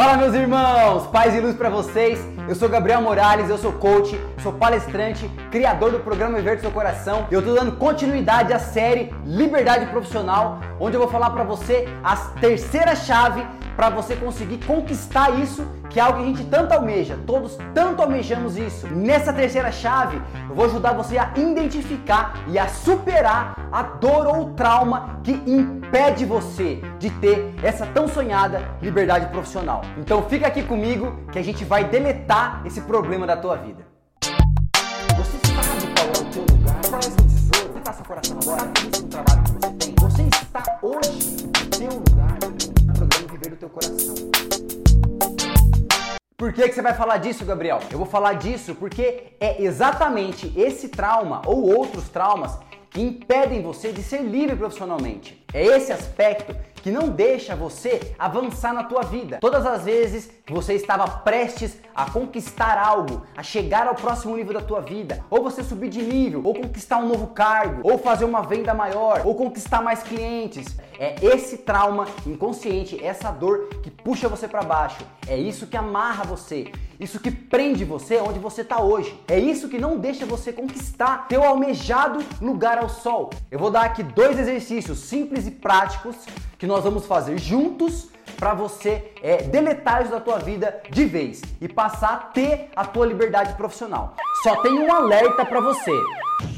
Fala meus irmãos, paz e luz para vocês. Eu sou Gabriel Morales, eu sou coach, sou palestrante, criador do programa Viver do Seu Coração. Eu tô dando continuidade à série Liberdade Profissional, onde eu vou falar para você a terceira chave para você conseguir conquistar isso que é algo que a gente tanto almeja, todos tanto almejamos isso. Nessa terceira chave, eu vou ajudar você a identificar e a superar a dor ou trauma que impede você de ter essa tão sonhada liberdade profissional. Então fica aqui comigo que a gente vai deletar esse problema da tua vida. Você sabe qual é o teu lugar? Qual é esse tesouro? Você faça coração agora, isso no trabalho que você tem. Você está hoje no teu lugar, no programa Viver do Teu Coração. Por que, que você vai falar disso, Gabriel? Eu vou falar disso porque é exatamente esse trauma ou outros traumas que impedem você de ser livre profissionalmente. É esse aspecto que não deixa você avançar na tua vida. Todas as vezes você estava prestes a conquistar algo, a chegar ao próximo nível da tua vida, ou você subir de nível, ou conquistar um novo cargo, ou fazer uma venda maior, ou conquistar mais clientes, é esse trauma inconsciente, essa dor que puxa você para baixo. É isso que amarra você. Isso que prende você onde você está hoje. É isso que não deixa você conquistar teu almejado lugar ao sol. Eu vou dar aqui dois exercícios simples e práticos que nós vamos fazer juntos para você é, deletar isso da tua vida de vez e passar a ter a tua liberdade profissional. Só tem um alerta para você.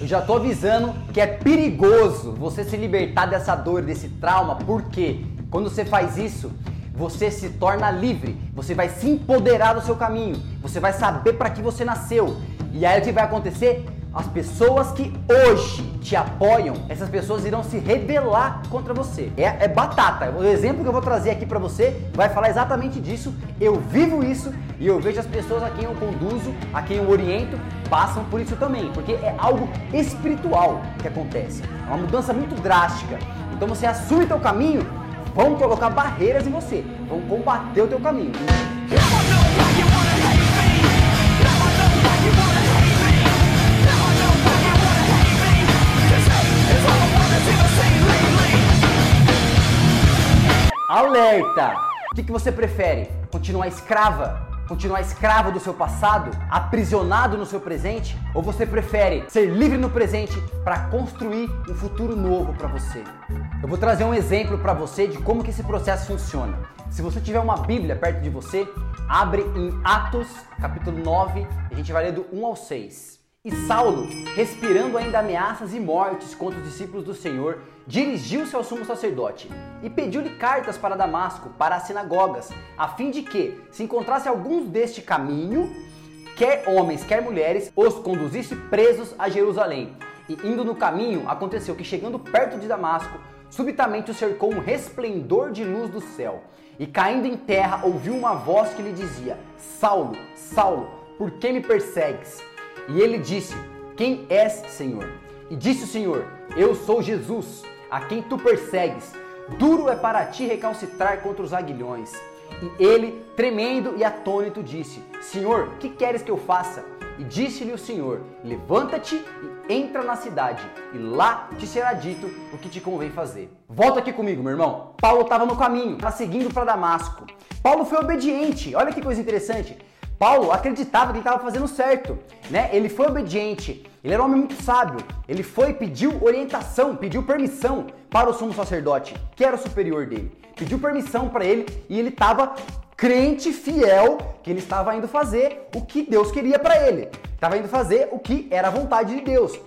Eu já tô avisando que é perigoso você se libertar dessa dor, desse trauma, porque quando você faz isso, você se torna livre, você vai se empoderar do seu caminho, você vai saber para que você nasceu. E aí o que vai acontecer? As pessoas que hoje te apoiam, essas pessoas irão se rebelar contra você. É, é batata. O exemplo que eu vou trazer aqui para você vai falar exatamente disso. Eu vivo isso e eu vejo as pessoas a quem eu conduzo, a quem eu oriento, passam por isso também, porque é algo espiritual que acontece. É uma mudança muito drástica. Então você assume teu caminho, vão colocar barreiras em você, vão combater o teu caminho. Alerta! O que, que você prefere? Continuar escrava? Continuar escravo do seu passado? Aprisionado no seu presente? Ou você prefere ser livre no presente para construir um futuro novo para você? Eu vou trazer um exemplo para você de como que esse processo funciona. Se você tiver uma Bíblia perto de você, abre em Atos, capítulo 9, a gente vai ler do 1 ao 6. E Saulo, respirando ainda ameaças e mortes contra os discípulos do Senhor, dirigiu-se ao sumo sacerdote e pediu-lhe cartas para Damasco, para as sinagogas, a fim de que, se encontrasse alguns deste caminho, quer homens, quer mulheres, os conduzisse presos a Jerusalém. E indo no caminho, aconteceu que, chegando perto de Damasco, subitamente o cercou um resplendor de luz do céu. E caindo em terra, ouviu uma voz que lhe dizia: Saulo, Saulo, por que me persegues? E ele disse: Quem és, Senhor? E disse o Senhor: Eu sou Jesus, a quem tu persegues. Duro é para ti recalcitrar contra os aguilhões. E ele, tremendo e atônito, disse: Senhor, que queres que eu faça? E disse-lhe o Senhor: Levanta-te e entra na cidade, e lá te será dito o que te convém fazer. Volta aqui comigo, meu irmão. Paulo estava no caminho, estava seguindo para Damasco. Paulo foi obediente. Olha que coisa interessante. Paulo acreditava que ele estava fazendo certo, né? Ele foi obediente, ele era um homem muito sábio. Ele foi pediu orientação, pediu permissão para o sumo sacerdote, que era o superior dele. Pediu permissão para ele e ele estava crente fiel que ele estava indo fazer o que Deus queria para ele. Estava indo fazer o que era a vontade de Deus.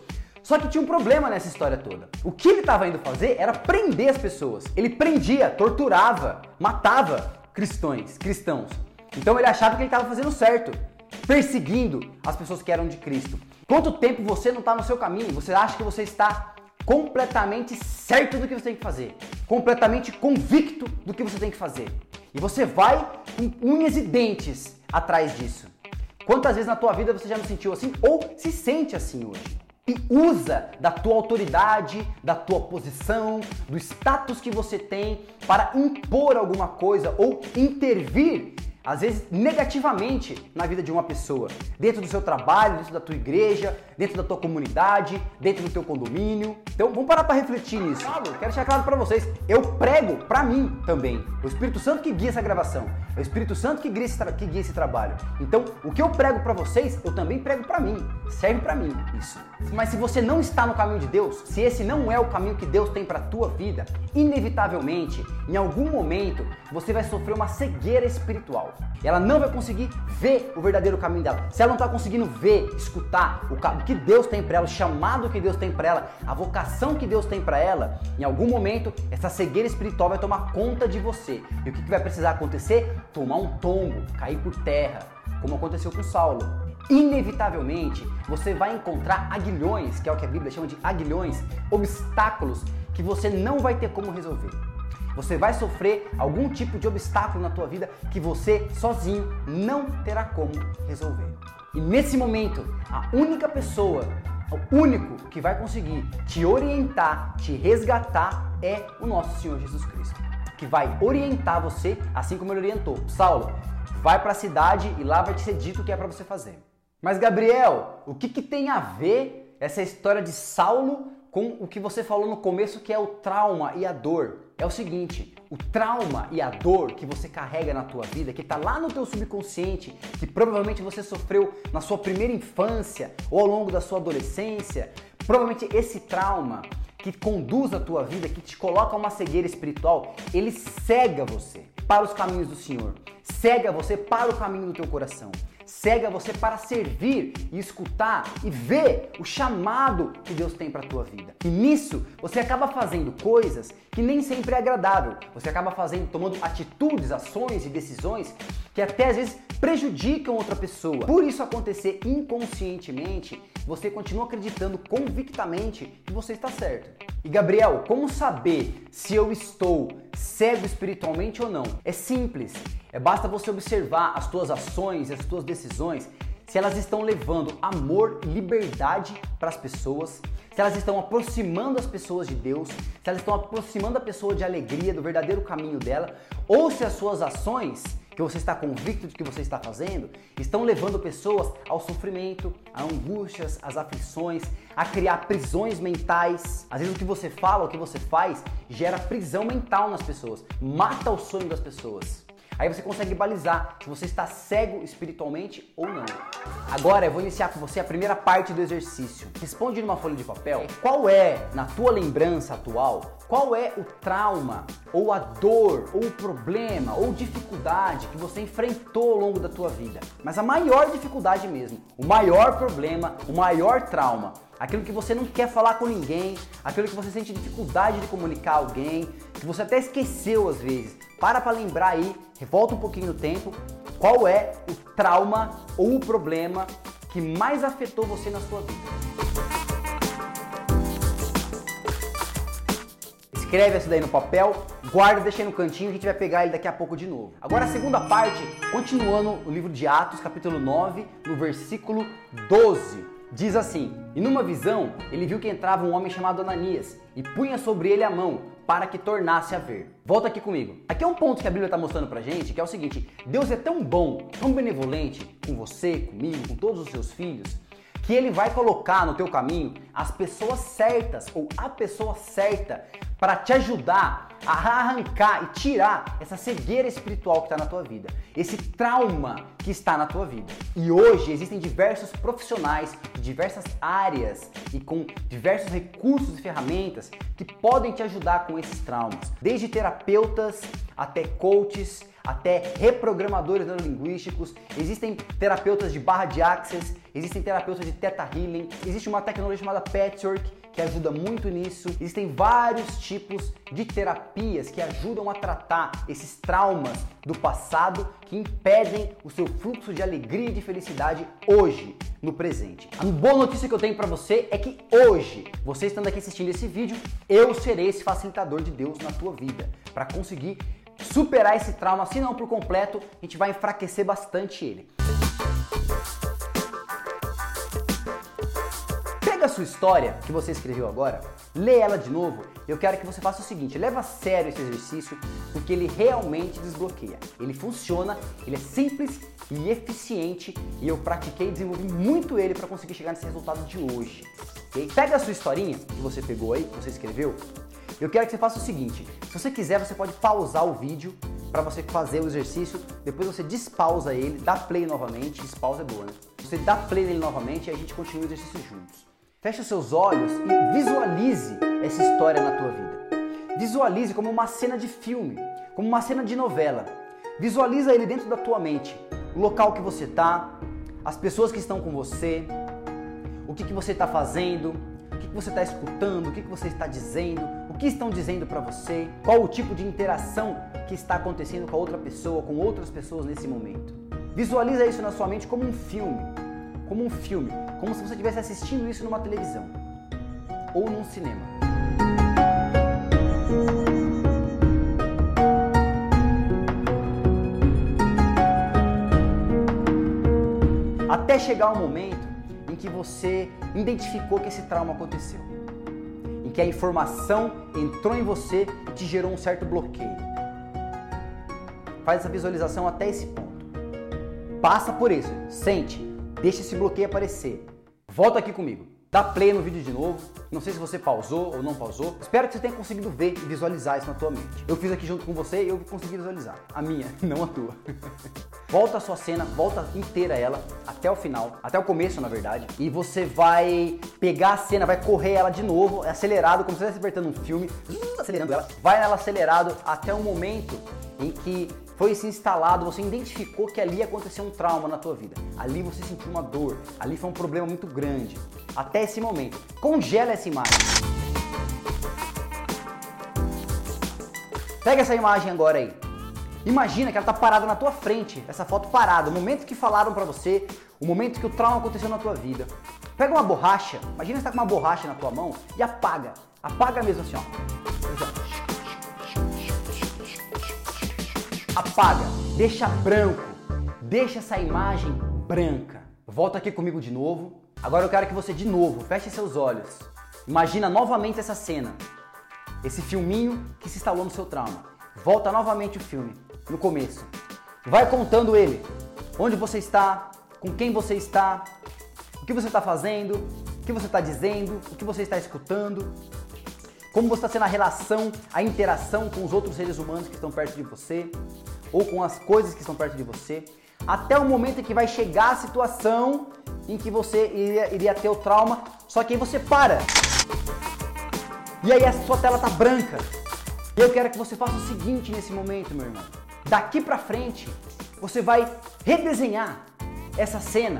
Só que tinha um problema nessa história toda. O que ele estava indo fazer era prender as pessoas. Ele prendia, torturava, matava cristãos, cristãos. Então ele achava que ele estava fazendo certo, perseguindo as pessoas que eram de Cristo. Quanto tempo você não está no seu caminho? Você acha que você está completamente certo do que você tem que fazer, completamente convicto do que você tem que fazer. E você vai com unhas e dentes atrás disso. Quantas vezes na tua vida você já não sentiu assim ou se sente assim hoje? E usa da tua autoridade, da tua posição, do status que você tem para impor alguma coisa ou intervir às vezes negativamente na vida de uma pessoa, dentro do seu trabalho, dentro da tua igreja, dentro da tua comunidade, dentro do teu condomínio. Então vamos parar para refletir nisso. Quero deixar claro para vocês, eu prego para mim também. O Espírito Santo que guia essa gravação. É o Espírito Santo que guia esse, que guia esse trabalho. Então, o que eu prego para vocês, eu também prego para mim. Serve para mim isso. Mas se você não está no caminho de Deus, se esse não é o caminho que Deus tem para tua vida, inevitavelmente, em algum momento, você vai sofrer uma cegueira espiritual. Ela não vai conseguir ver o verdadeiro caminho dela. Se ela não está conseguindo ver, escutar o que Deus tem para ela, o chamado que Deus tem para ela, a vocação que Deus tem para ela, em algum momento essa cegueira espiritual vai tomar conta de você. E o que vai precisar acontecer? Tomar um tombo, cair por terra, como aconteceu com Saulo. Inevitavelmente, você vai encontrar aguilhões, que é o que a Bíblia chama de aguilhões, obstáculos que você não vai ter como resolver. Você vai sofrer algum tipo de obstáculo na tua vida que você sozinho não terá como resolver. E nesse momento, a única pessoa, o único que vai conseguir te orientar, te resgatar é o nosso Senhor Jesus Cristo, que vai orientar você, assim como ele orientou. Saulo, vai para a cidade e lá vai te ser dito o que é para você fazer. Mas Gabriel, o que, que tem a ver essa história de Saulo com o que você falou no começo, que é o trauma e a dor? é o seguinte, o trauma e a dor que você carrega na tua vida, que está lá no teu subconsciente, que provavelmente você sofreu na sua primeira infância ou ao longo da sua adolescência, provavelmente esse trauma que conduz a tua vida, que te coloca uma cegueira espiritual, ele cega você para os caminhos do Senhor, cega você para o caminho do teu coração cega você para servir e escutar e ver o chamado que Deus tem para a tua vida. E nisso você acaba fazendo coisas que nem sempre é agradável. Você acaba fazendo, tomando atitudes, ações e decisões que até às vezes prejudicam outra pessoa. Por isso acontecer inconscientemente, você continua acreditando convictamente que você está certo. E Gabriel, como saber se eu estou cego espiritualmente ou não? É simples. É basta você observar as tuas ações as tuas decisões, se elas estão levando amor e liberdade para as pessoas, se elas estão aproximando as pessoas de Deus, se elas estão aproximando a pessoa de alegria, do verdadeiro caminho dela, ou se as suas ações que você está convicto de que você está fazendo, estão levando pessoas ao sofrimento, a angústias, às aflições, a criar prisões mentais. Às vezes o que você fala, o que você faz, gera prisão mental nas pessoas, mata o sonho das pessoas. Aí você consegue balizar se você está cego espiritualmente ou não. Agora eu vou iniciar com você a primeira parte do exercício. Responde numa folha de papel qual é, na tua lembrança atual, qual é o trauma, ou a dor, ou o problema, ou dificuldade que você enfrentou ao longo da tua vida. Mas a maior dificuldade mesmo, o maior problema, o maior trauma aquilo que você não quer falar com ninguém, aquilo que você sente dificuldade de comunicar a alguém, que você até esqueceu às vezes. Para para lembrar aí, volta um pouquinho no tempo, qual é o trauma ou o problema que mais afetou você na sua vida. Escreve essa daí no papel, guarda, deixa aí no cantinho, a gente vai pegar ele daqui a pouco de novo. Agora a segunda parte, continuando o livro de Atos, capítulo 9, no versículo 12. Diz assim: E numa visão, ele viu que entrava um homem chamado Ananias e punha sobre ele a mão para que tornasse a ver. Volta aqui comigo. Aqui é um ponto que a Bíblia está mostrando pra gente, que é o seguinte: Deus é tão bom, tão benevolente com você, comigo, com todos os seus filhos, que ele vai colocar no teu caminho as pessoas certas ou a pessoa certa para te ajudar a arrancar e tirar essa cegueira espiritual que está na tua vida, esse trauma que está na tua vida. E hoje existem diversos profissionais de diversas áreas e com diversos recursos e ferramentas que podem te ajudar com esses traumas, desde terapeutas até coaches, até reprogramadores neurolinguísticos, existem terapeutas de barra de access, existem terapeutas de Theta Healing, existe uma tecnologia chamada Patchwork que ajuda muito nisso. Existem vários tipos de terapias que ajudam a tratar esses traumas do passado que impedem o seu fluxo de alegria e de felicidade hoje, no presente. A boa notícia que eu tenho para você é que hoje, você estando aqui assistindo esse vídeo, eu serei esse facilitador de Deus na tua vida para conseguir superar esse trauma, se não por completo, a gente vai enfraquecer bastante ele. Pega a sua história que você escreveu agora, lê ela de novo. Eu quero que você faça o seguinte: leva a sério esse exercício, porque ele realmente desbloqueia. Ele funciona, ele é simples e eficiente e eu pratiquei e desenvolvi muito ele para conseguir chegar nesse resultado de hoje. Okay? Pega a sua historinha que você pegou aí, que você escreveu. Eu quero que você faça o seguinte: se você quiser, você pode pausar o vídeo para você fazer o exercício, depois você despausa ele, dá play novamente, despausa é boa, né? Você dá play nele novamente e a gente continua o exercício juntos. Feche seus olhos e visualize essa história na tua vida. Visualize como uma cena de filme, como uma cena de novela. Visualiza ele dentro da tua mente. O local que você está, as pessoas que estão com você, o que, que você está fazendo, o que, que você está escutando, o que, que você está dizendo, o que estão dizendo para você, qual o tipo de interação que está acontecendo com a outra pessoa, com outras pessoas nesse momento. Visualiza isso na sua mente como um filme, como um filme, como se você estivesse assistindo isso numa televisão ou num cinema. Até chegar o momento em que você identificou que esse trauma aconteceu, em que a informação entrou em você e te gerou um certo bloqueio. Faz essa visualização até esse ponto. Passa por isso, sente, deixa esse bloqueio aparecer. Volta aqui comigo. Dá play no vídeo de novo. Não sei se você pausou ou não pausou. Espero que você tenha conseguido ver e visualizar isso na tua mente. Eu fiz aqui junto com você e eu consegui visualizar. A minha, não a tua. volta a sua cena, volta inteira ela, até o final, até o começo na verdade. E você vai pegar a cena, vai correr ela de novo, acelerado, como se estivesse apertando um filme, acelerando ela. Vai nela acelerado até o momento em que foi se instalado, você identificou que ali aconteceu um trauma na tua vida. Ali você sentiu uma dor, ali foi um problema muito grande. Até esse momento. Congela essa imagem. Pega essa imagem agora aí. Imagina que ela está parada na tua frente, essa foto parada, o momento que falaram para você, o momento que o trauma aconteceu na tua vida. Pega uma borracha, imagina que está com uma borracha na tua mão e apaga. Apaga mesmo assim, ó. Apaga, deixa branco, deixa essa imagem branca. Volta aqui comigo de novo. Agora eu quero que você de novo feche seus olhos. Imagina novamente essa cena, esse filminho que se instalou no seu trauma. Volta novamente o filme, no começo. Vai contando ele. Onde você está, com quem você está, o que você está fazendo, o que você está dizendo, o que você está escutando, como você está sendo a relação, a interação com os outros seres humanos que estão perto de você ou com as coisas que estão perto de você, até o momento em que vai chegar a situação em que você iria, iria ter o trauma, só que aí você para. E aí a sua tela tá branca. E eu quero que você faça o seguinte nesse momento, meu irmão. Daqui para frente, você vai redesenhar essa cena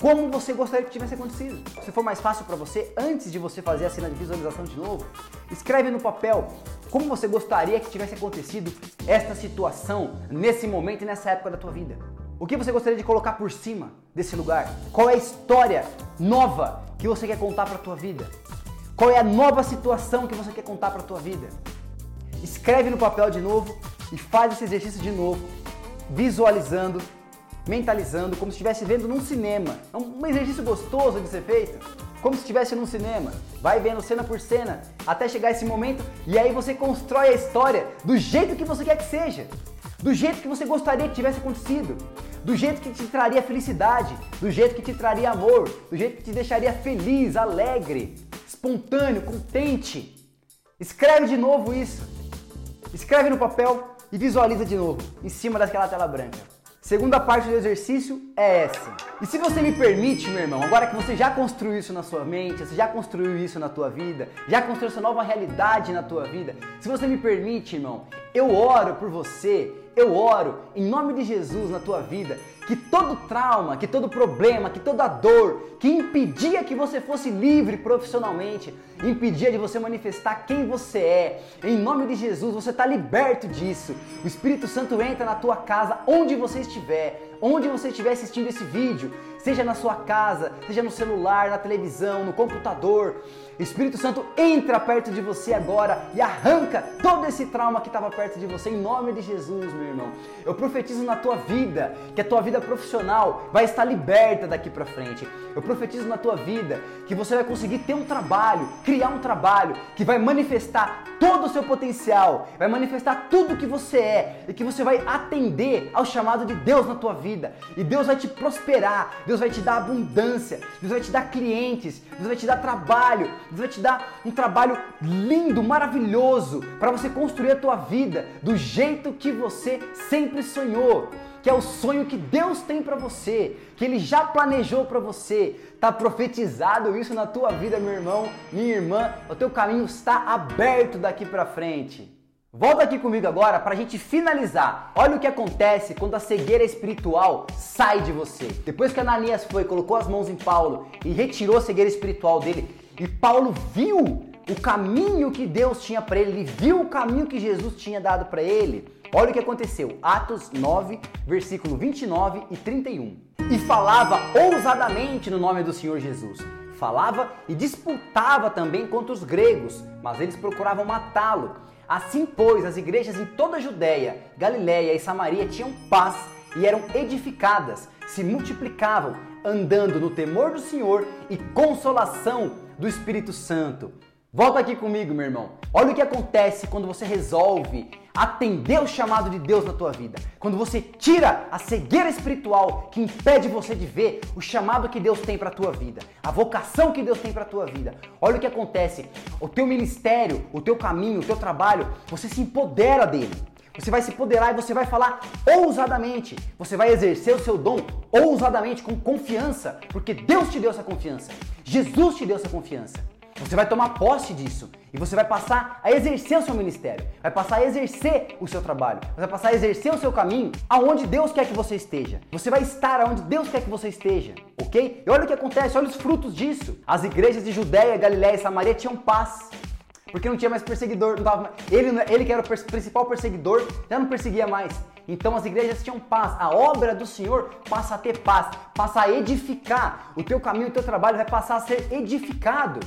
como você gostaria que tivesse acontecido. Se for mais fácil para você, antes de você fazer a cena de visualização de novo, escreve no papel como você gostaria que tivesse acontecido esta situação nesse momento e nessa época da tua vida. O que você gostaria de colocar por cima desse lugar? Qual é a história nova que você quer contar para a tua vida? Qual é a nova situação que você quer contar para a tua vida? Escreve no papel de novo e faz esse exercício de novo, visualizando mentalizando, como se estivesse vendo num cinema. É um exercício gostoso de ser feito, como se estivesse num cinema. Vai vendo cena por cena até chegar esse momento e aí você constrói a história do jeito que você quer que seja, do jeito que você gostaria que tivesse acontecido, do jeito que te traria felicidade, do jeito que te traria amor, do jeito que te deixaria feliz, alegre, espontâneo, contente. Escreve de novo isso. Escreve no papel e visualiza de novo, em cima daquela tela branca. Segunda parte do exercício é essa. E se você me permite, meu irmão, agora que você já construiu isso na sua mente, você já construiu isso na tua vida, já construiu essa nova realidade na tua vida, se você me permite, irmão, eu oro por você, eu oro em nome de Jesus na tua vida, que todo trauma, que todo problema, que toda dor que impedia que você fosse livre profissionalmente, impedia de você manifestar quem você é, em nome de Jesus você está liberto disso. O Espírito Santo entra na tua casa, onde você estiver, onde você estiver assistindo esse vídeo, seja na sua casa, seja no celular, na televisão, no computador. Espírito Santo entra perto de você agora e arranca todo esse trauma que estava perto de você, em nome de Jesus, meu irmão. Eu profetizo na tua vida que a tua vida profissional vai estar liberta daqui para frente. Eu profetizo na tua vida que você vai conseguir ter um trabalho, criar um trabalho que vai manifestar todo o seu potencial, vai manifestar tudo o que você é e que você vai atender ao chamado de Deus na tua vida. E Deus vai te prosperar, Deus vai te dar abundância, Deus vai te dar clientes, Deus vai te dar trabalho, Deus vai te dar um trabalho lindo, maravilhoso para você construir a tua vida do jeito que você sempre sonhou que é o sonho que Deus tem para você, que Ele já planejou para você. Tá profetizado isso na tua vida, meu irmão, minha irmã. O teu caminho está aberto daqui para frente. Volta aqui comigo agora para a gente finalizar. Olha o que acontece quando a cegueira espiritual sai de você. Depois que Ananias foi, colocou as mãos em Paulo e retirou a cegueira espiritual dele, e Paulo viu o caminho que Deus tinha para ele, ele viu o caminho que Jesus tinha dado para ele. Olha o que aconteceu, Atos 9, versículo 29 e 31. E falava ousadamente no nome do Senhor Jesus. Falava e disputava também contra os gregos, mas eles procuravam matá-lo. Assim, pois, as igrejas em toda a Judéia, Galiléia e Samaria tinham paz e eram edificadas, se multiplicavam, andando no temor do Senhor e consolação do Espírito Santo. Volta aqui comigo, meu irmão. Olha o que acontece quando você resolve atender o chamado de Deus na tua vida. Quando você tira a cegueira espiritual que impede você de ver o chamado que Deus tem para tua vida, a vocação que Deus tem para tua vida. Olha o que acontece. O teu ministério, o teu caminho, o teu trabalho, você se empodera dele. Você vai se empoderar e você vai falar ousadamente. Você vai exercer o seu dom ousadamente, com confiança, porque Deus te deu essa confiança. Jesus te deu essa confiança. Você vai tomar posse disso e você vai passar a exercer o seu ministério, vai passar a exercer o seu trabalho, vai passar a exercer o seu caminho aonde Deus quer que você esteja. Você vai estar aonde Deus quer que você esteja, ok? E olha o que acontece, olha os frutos disso. As igrejas de Judéia, Galiléia e Samaria tinham paz. Porque não tinha mais perseguidor, tava, ele, ele que era o principal perseguidor, já não perseguia mais. Então as igrejas tinham paz. A obra do Senhor passa a ter paz, passa a edificar. O teu caminho, o teu trabalho vai passar a ser edificado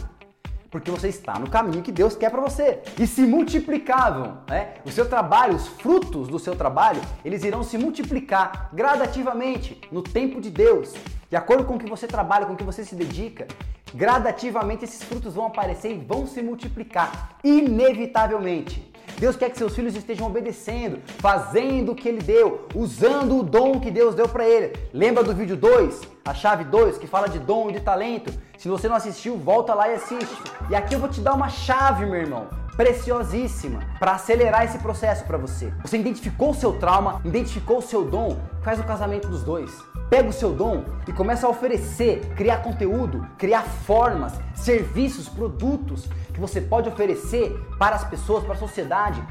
porque você está no caminho que Deus quer para você. E se multiplicavam, né? O seu trabalho, os frutos do seu trabalho, eles irão se multiplicar gradativamente no tempo de Deus. De acordo com o que você trabalha, com o que você se dedica, gradativamente esses frutos vão aparecer e vão se multiplicar, inevitavelmente. Deus quer que seus filhos estejam obedecendo, fazendo o que ele deu, usando o dom que Deus deu para ele. Lembra do vídeo 2, a chave 2, que fala de dom e de talento? Se você não assistiu, volta lá e assiste. E aqui eu vou te dar uma chave, meu irmão, preciosíssima para acelerar esse processo para você. Você identificou o seu trauma, identificou o seu dom, faz o casamento dos dois. Pega o seu dom e começa a oferecer, criar conteúdo, criar formas, serviços, produtos que você pode oferecer para as pessoas, para a sociedade.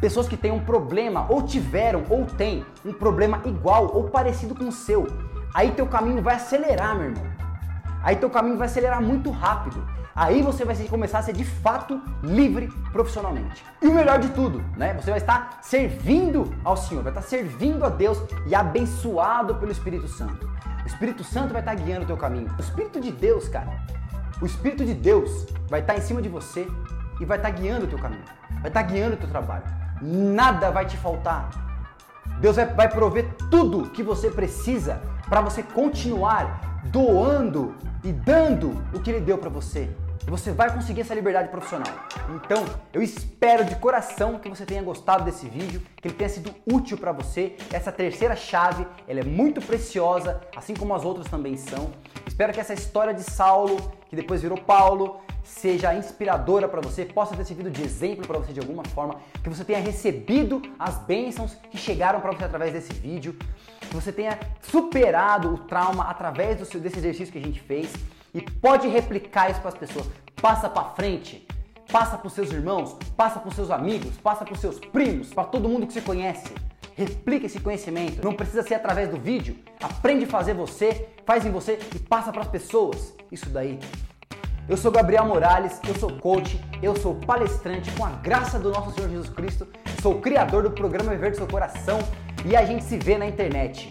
Pessoas que têm um problema, ou tiveram, ou têm um problema igual ou parecido com o seu. Aí teu caminho vai acelerar, meu irmão. Aí teu caminho vai acelerar muito rápido. Aí você vai começar a ser de fato livre profissionalmente. E o melhor de tudo, né? Você vai estar servindo ao Senhor, vai estar servindo a Deus e abençoado pelo Espírito Santo. O Espírito Santo vai estar guiando o teu caminho. O Espírito de Deus, cara, o Espírito de Deus vai estar em cima de você e vai estar guiando o teu caminho, vai estar guiando o teu trabalho. Nada vai te faltar. Deus vai prover tudo que você precisa para você continuar doando e dando o que ele deu para você. Você vai conseguir essa liberdade profissional. Então, eu espero de coração que você tenha gostado desse vídeo, que ele tenha sido útil para você. Essa terceira chave, ela é muito preciosa, assim como as outras também são. Espero que essa história de Saulo, que depois virou Paulo, seja inspiradora para você, possa ter servido de exemplo para você de alguma forma, que você tenha recebido as bênçãos que chegaram para você através desse vídeo que você tenha superado o trauma através do seu, desse exercício que a gente fez e pode replicar isso para as pessoas. Passa para frente, passa para os seus irmãos, passa para os seus amigos, passa para os seus primos, para todo mundo que você conhece. Replica esse conhecimento. Não precisa ser através do vídeo. Aprende a fazer você, faz em você e passa para as pessoas. Isso daí. Eu sou Gabriel Morales, eu sou coach, eu sou palestrante com a graça do nosso Senhor Jesus Cristo, sou criador do programa Viver do Seu Coração e a gente se vê na internet.